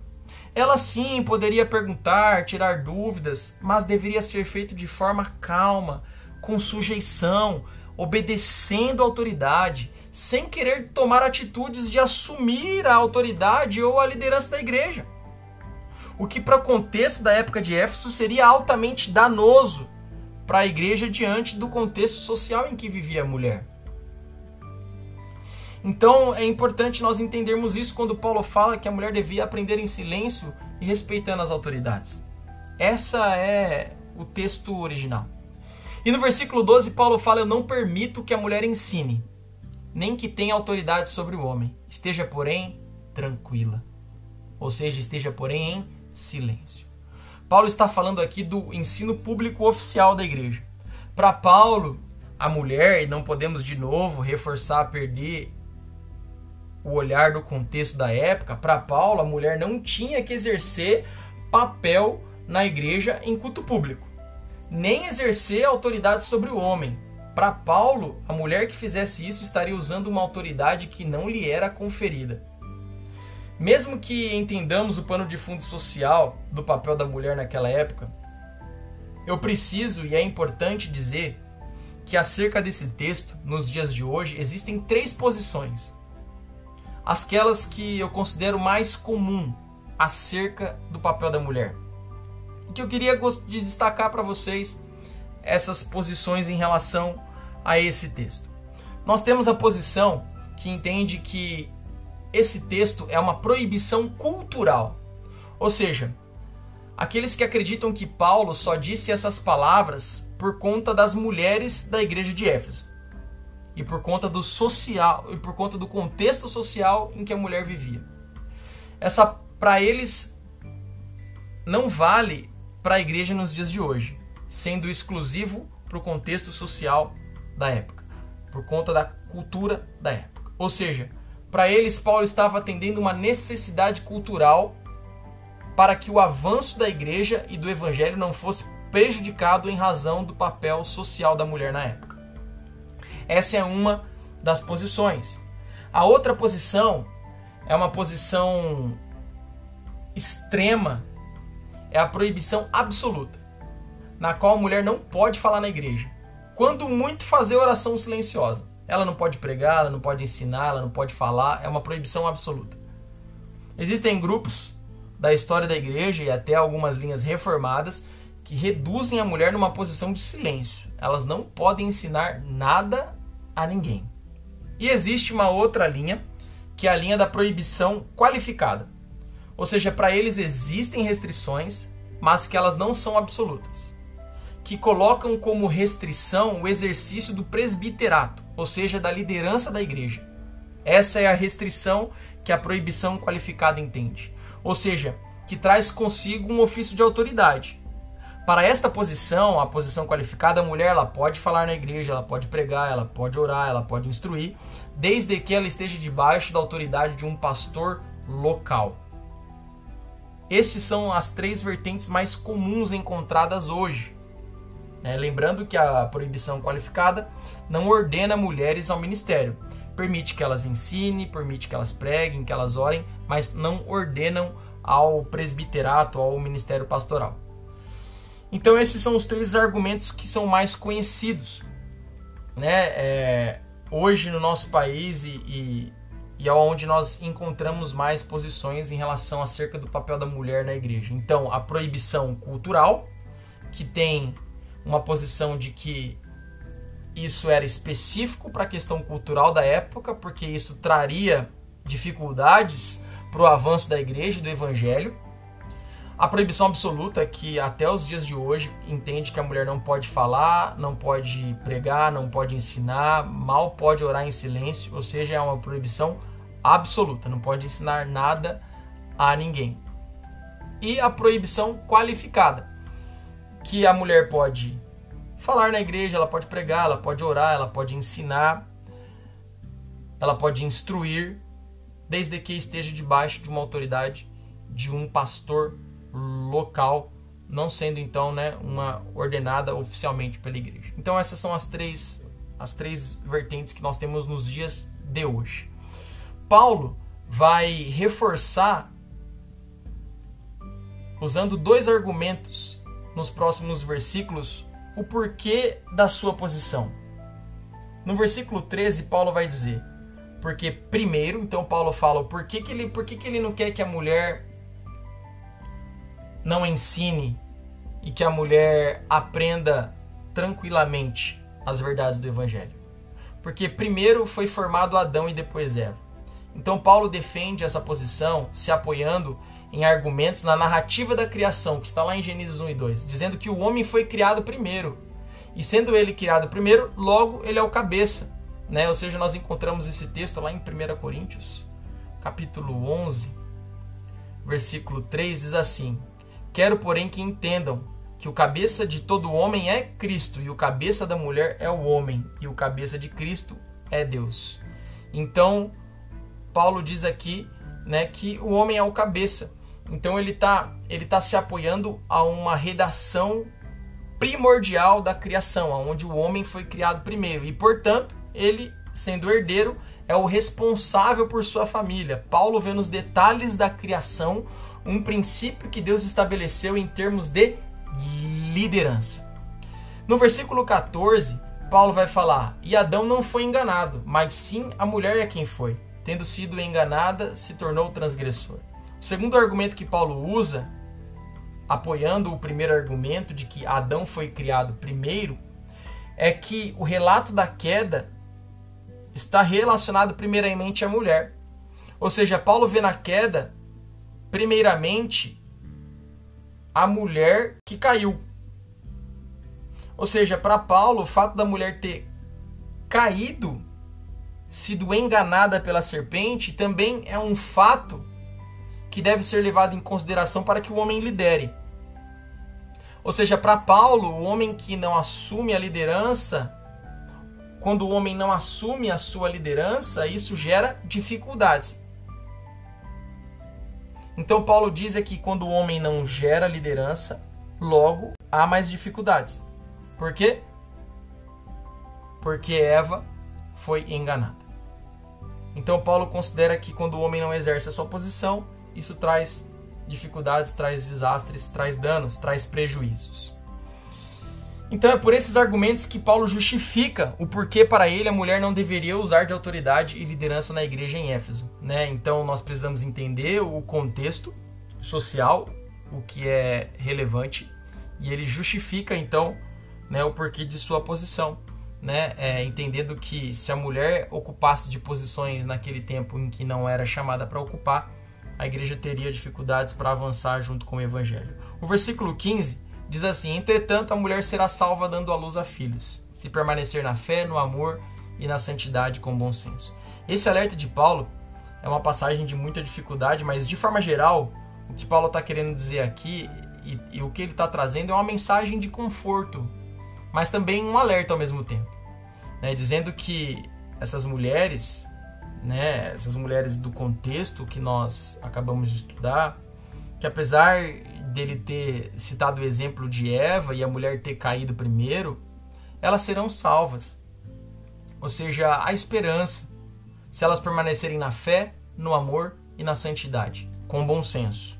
Ela sim poderia perguntar, tirar dúvidas, mas deveria ser feito de forma calma, com sujeição, obedecendo a autoridade, sem querer tomar atitudes de assumir a autoridade ou a liderança da igreja. O que, para o contexto da época de Éfeso, seria altamente danoso para a igreja diante do contexto social em que vivia a mulher. Então é importante nós entendermos isso quando Paulo fala que a mulher devia aprender em silêncio e respeitando as autoridades. Essa é o texto original. E no versículo 12, Paulo fala: Eu não permito que a mulher ensine, nem que tenha autoridade sobre o homem. Esteja, porém, tranquila. Ou seja, esteja, porém, em silêncio. Paulo está falando aqui do ensino público oficial da igreja. Para Paulo, a mulher, e não podemos de novo reforçar, perder o olhar do contexto da época, para Paulo, a mulher não tinha que exercer papel na igreja em culto público nem exercer autoridade sobre o homem. Para Paulo, a mulher que fizesse isso estaria usando uma autoridade que não lhe era conferida. Mesmo que entendamos o pano de fundo social do papel da mulher naquela época, eu preciso e é importante dizer que acerca desse texto, nos dias de hoje, existem três posições. Aquelas que eu considero mais comum acerca do papel da mulher que eu queria de destacar para vocês essas posições em relação a esse texto. Nós temos a posição que entende que esse texto é uma proibição cultural. Ou seja, aqueles que acreditam que Paulo só disse essas palavras por conta das mulheres da igreja de Éfeso e por conta do social e por conta do contexto social em que a mulher vivia. Essa para eles não vale para a igreja nos dias de hoje, sendo exclusivo para o contexto social da época, por conta da cultura da época. Ou seja, para eles, Paulo estava atendendo uma necessidade cultural para que o avanço da igreja e do evangelho não fosse prejudicado em razão do papel social da mulher na época. Essa é uma das posições. A outra posição é uma posição extrema é a proibição absoluta, na qual a mulher não pode falar na igreja. Quando muito fazer oração silenciosa. Ela não pode pregar, ela não pode ensinar, ela não pode falar, é uma proibição absoluta. Existem grupos da história da igreja e até algumas linhas reformadas que reduzem a mulher numa posição de silêncio. Elas não podem ensinar nada a ninguém. E existe uma outra linha, que é a linha da proibição qualificada. Ou seja, para eles existem restrições, mas que elas não são absolutas. Que colocam como restrição o exercício do presbiterato, ou seja, da liderança da igreja. Essa é a restrição que a proibição qualificada entende. Ou seja, que traz consigo um ofício de autoridade, Para esta posição, a posição qualificada, a mulher ela pode falar na igreja, ela pode pregar, ela pode orar, ela pode instruir, desde que ela esteja debaixo da autoridade de um pastor local. Esses são as três vertentes mais comuns encontradas hoje. É, lembrando que a proibição qualificada não ordena mulheres ao ministério. Permite que elas ensinem, permite que elas preguem, que elas orem, mas não ordenam ao presbiterato, ao ministério pastoral. Então esses são os três argumentos que são mais conhecidos, né? É, hoje no nosso país e, e, e é onde nós encontramos mais posições em relação acerca do papel da mulher na igreja. Então a proibição cultural, que tem uma posição de que isso era específico para a questão cultural da época, porque isso traria dificuldades para o avanço da igreja e do evangelho. A proibição absoluta é que até os dias de hoje entende que a mulher não pode falar, não pode pregar, não pode ensinar, mal pode orar em silêncio, ou seja, é uma proibição absoluta, não pode ensinar nada a ninguém. E a proibição qualificada, que a mulher pode falar na igreja, ela pode pregar, ela pode orar, ela pode ensinar, ela pode instruir, desde que esteja debaixo de uma autoridade de um pastor local, não sendo então né, uma ordenada oficialmente pela igreja. Então essas são as três as três vertentes que nós temos nos dias de hoje. Paulo vai reforçar usando dois argumentos nos próximos versículos o porquê da sua posição. No versículo 13, Paulo vai dizer: porque primeiro, então Paulo fala o porquê que ele, por que ele não quer que a mulher não ensine e que a mulher aprenda tranquilamente as verdades do evangelho. Porque primeiro foi formado Adão e depois Eva. Então Paulo defende essa posição se apoiando em argumentos na narrativa da criação, que está lá em Gênesis 1 e 2, dizendo que o homem foi criado primeiro. E sendo ele criado primeiro, logo ele é o cabeça. Né? Ou seja, nós encontramos esse texto lá em 1 Coríntios, capítulo 11, versículo 3, diz assim: Quero, porém, que entendam que o cabeça de todo homem é Cristo, e o cabeça da mulher é o homem, e o cabeça de Cristo é Deus. Então, Paulo diz aqui né, que o homem é o cabeça. Então ele está ele tá se apoiando a uma redação primordial da criação, onde o homem foi criado primeiro. E, portanto, ele, sendo herdeiro, é o responsável por sua família. Paulo vê nos detalhes da criação um princípio que Deus estabeleceu em termos de liderança. No versículo 14, Paulo vai falar: E Adão não foi enganado, mas sim a mulher é quem foi. Tendo sido enganada, se tornou transgressor. O segundo argumento que Paulo usa, apoiando o primeiro argumento de que Adão foi criado primeiro, é que o relato da queda está relacionado primeiramente à mulher. Ou seja, Paulo vê na queda primeiramente, a mulher que caiu. Ou seja, para Paulo, o fato da mulher ter caído, sido enganada pela serpente, também é um fato que deve ser levado em consideração para que o homem lidere. Ou seja, para Paulo, o homem que não assume a liderança, quando o homem não assume a sua liderança, isso gera dificuldades. Então Paulo diz aqui quando o homem não gera liderança, logo há mais dificuldades. Por quê? Porque Eva foi enganada. Então Paulo considera que quando o homem não exerce a sua posição, isso traz dificuldades, traz desastres, traz danos, traz prejuízos. Então é por esses argumentos que Paulo justifica o porquê para ele a mulher não deveria usar de autoridade e liderança na igreja em Éfeso. Né? Então nós precisamos entender o contexto social, o que é relevante, e ele justifica então né, o porquê de sua posição. Né? É, entendendo que se a mulher ocupasse de posições naquele tempo em que não era chamada para ocupar, a igreja teria dificuldades para avançar junto com o evangelho. O versículo 15 Diz assim: Entretanto, a mulher será salva dando à luz a filhos, se permanecer na fé, no amor e na santidade com bom senso. Esse alerta de Paulo é uma passagem de muita dificuldade, mas de forma geral, o que Paulo está querendo dizer aqui e, e o que ele está trazendo é uma mensagem de conforto, mas também um alerta ao mesmo tempo, né? dizendo que essas mulheres, né, essas mulheres do contexto que nós acabamos de estudar, que apesar dele ter citado o exemplo de Eva e a mulher ter caído primeiro, elas serão salvas. Ou seja, a esperança, se elas permanecerem na fé, no amor e na santidade, com bom senso.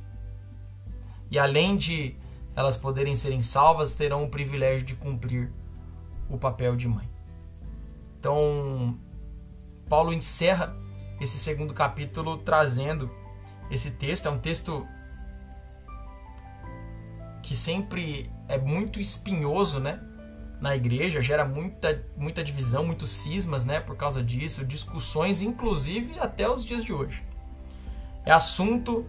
E além de elas poderem serem salvas, terão o privilégio de cumprir o papel de mãe. Então, Paulo encerra esse segundo capítulo trazendo esse texto. É um texto que sempre é muito espinhoso, né? Na igreja, gera muita, muita divisão, muitos cismas, né? Por causa disso, discussões, inclusive até os dias de hoje. É assunto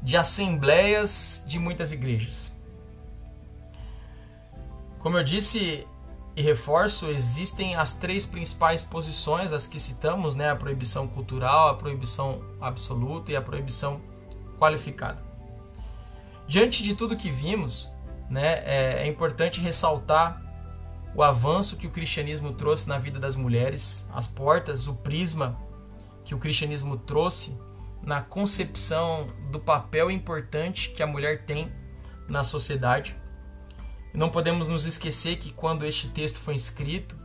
de assembleias de muitas igrejas. Como eu disse e reforço, existem as três principais posições, as que citamos, né? A proibição cultural, a proibição absoluta e a proibição qualificada. Diante de tudo que vimos, né, é, é importante ressaltar o avanço que o cristianismo trouxe na vida das mulheres, as portas, o prisma que o cristianismo trouxe na concepção do papel importante que a mulher tem na sociedade. não podemos nos esquecer que quando este texto foi escrito,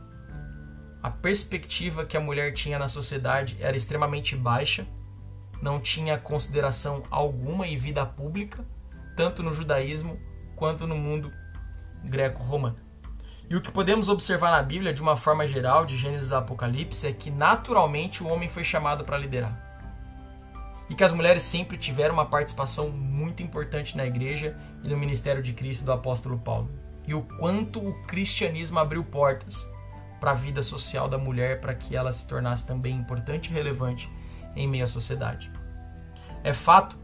a perspectiva que a mulher tinha na sociedade era extremamente baixa, não tinha consideração alguma em vida pública, tanto no judaísmo quanto no mundo greco-romano. E o que podemos observar na Bíblia, de uma forma geral, de Gênesis a Apocalipse, é que naturalmente o homem foi chamado para liderar e que as mulheres sempre tiveram uma participação muito importante na igreja e no ministério de Cristo do apóstolo Paulo. E o quanto o cristianismo abriu portas para a vida social da mulher para que ela se tornasse também importante e relevante em meio à sociedade. É fato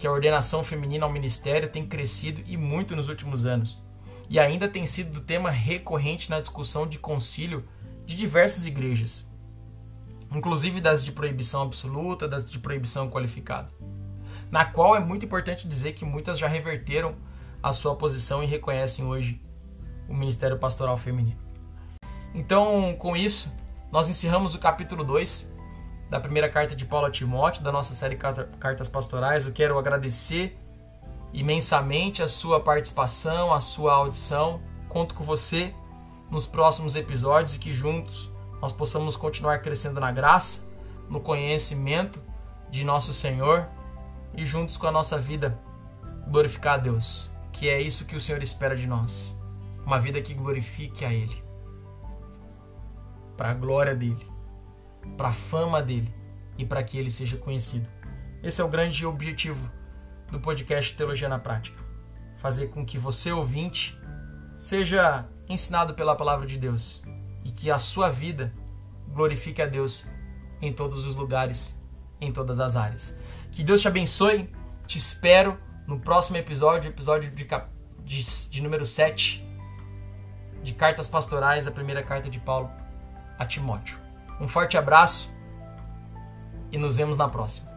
que a ordenação feminina ao ministério tem crescido e muito nos últimos anos, e ainda tem sido tema recorrente na discussão de concílio de diversas igrejas inclusive das de proibição absoluta, das de proibição qualificada, na qual é muito importante dizer que muitas já reverteram a sua posição e reconhecem hoje o ministério pastoral feminino. Então, com isso, nós encerramos o capítulo 2 da primeira carta de Paulo a Timóteo, da nossa série Cartas Pastorais. Eu quero agradecer imensamente a sua participação, a sua audição. Conto com você nos próximos episódios e que juntos nós possamos continuar crescendo na graça, no conhecimento de nosso Senhor e juntos com a nossa vida glorificar a Deus, que é isso que o Senhor espera de nós. Uma vida que glorifique a Ele, para a glória dele, para a fama dele e para que ele seja conhecido. Esse é o grande objetivo do podcast Teologia na Prática. Fazer com que você, ouvinte, seja ensinado pela palavra de Deus e que a sua vida glorifique a Deus em todos os lugares, em todas as áreas. Que Deus te abençoe, te espero no próximo episódio, episódio de, de, de número 7 de Cartas Pastorais, a primeira carta de Paulo a Timóteo. Um forte abraço e nos vemos na próxima.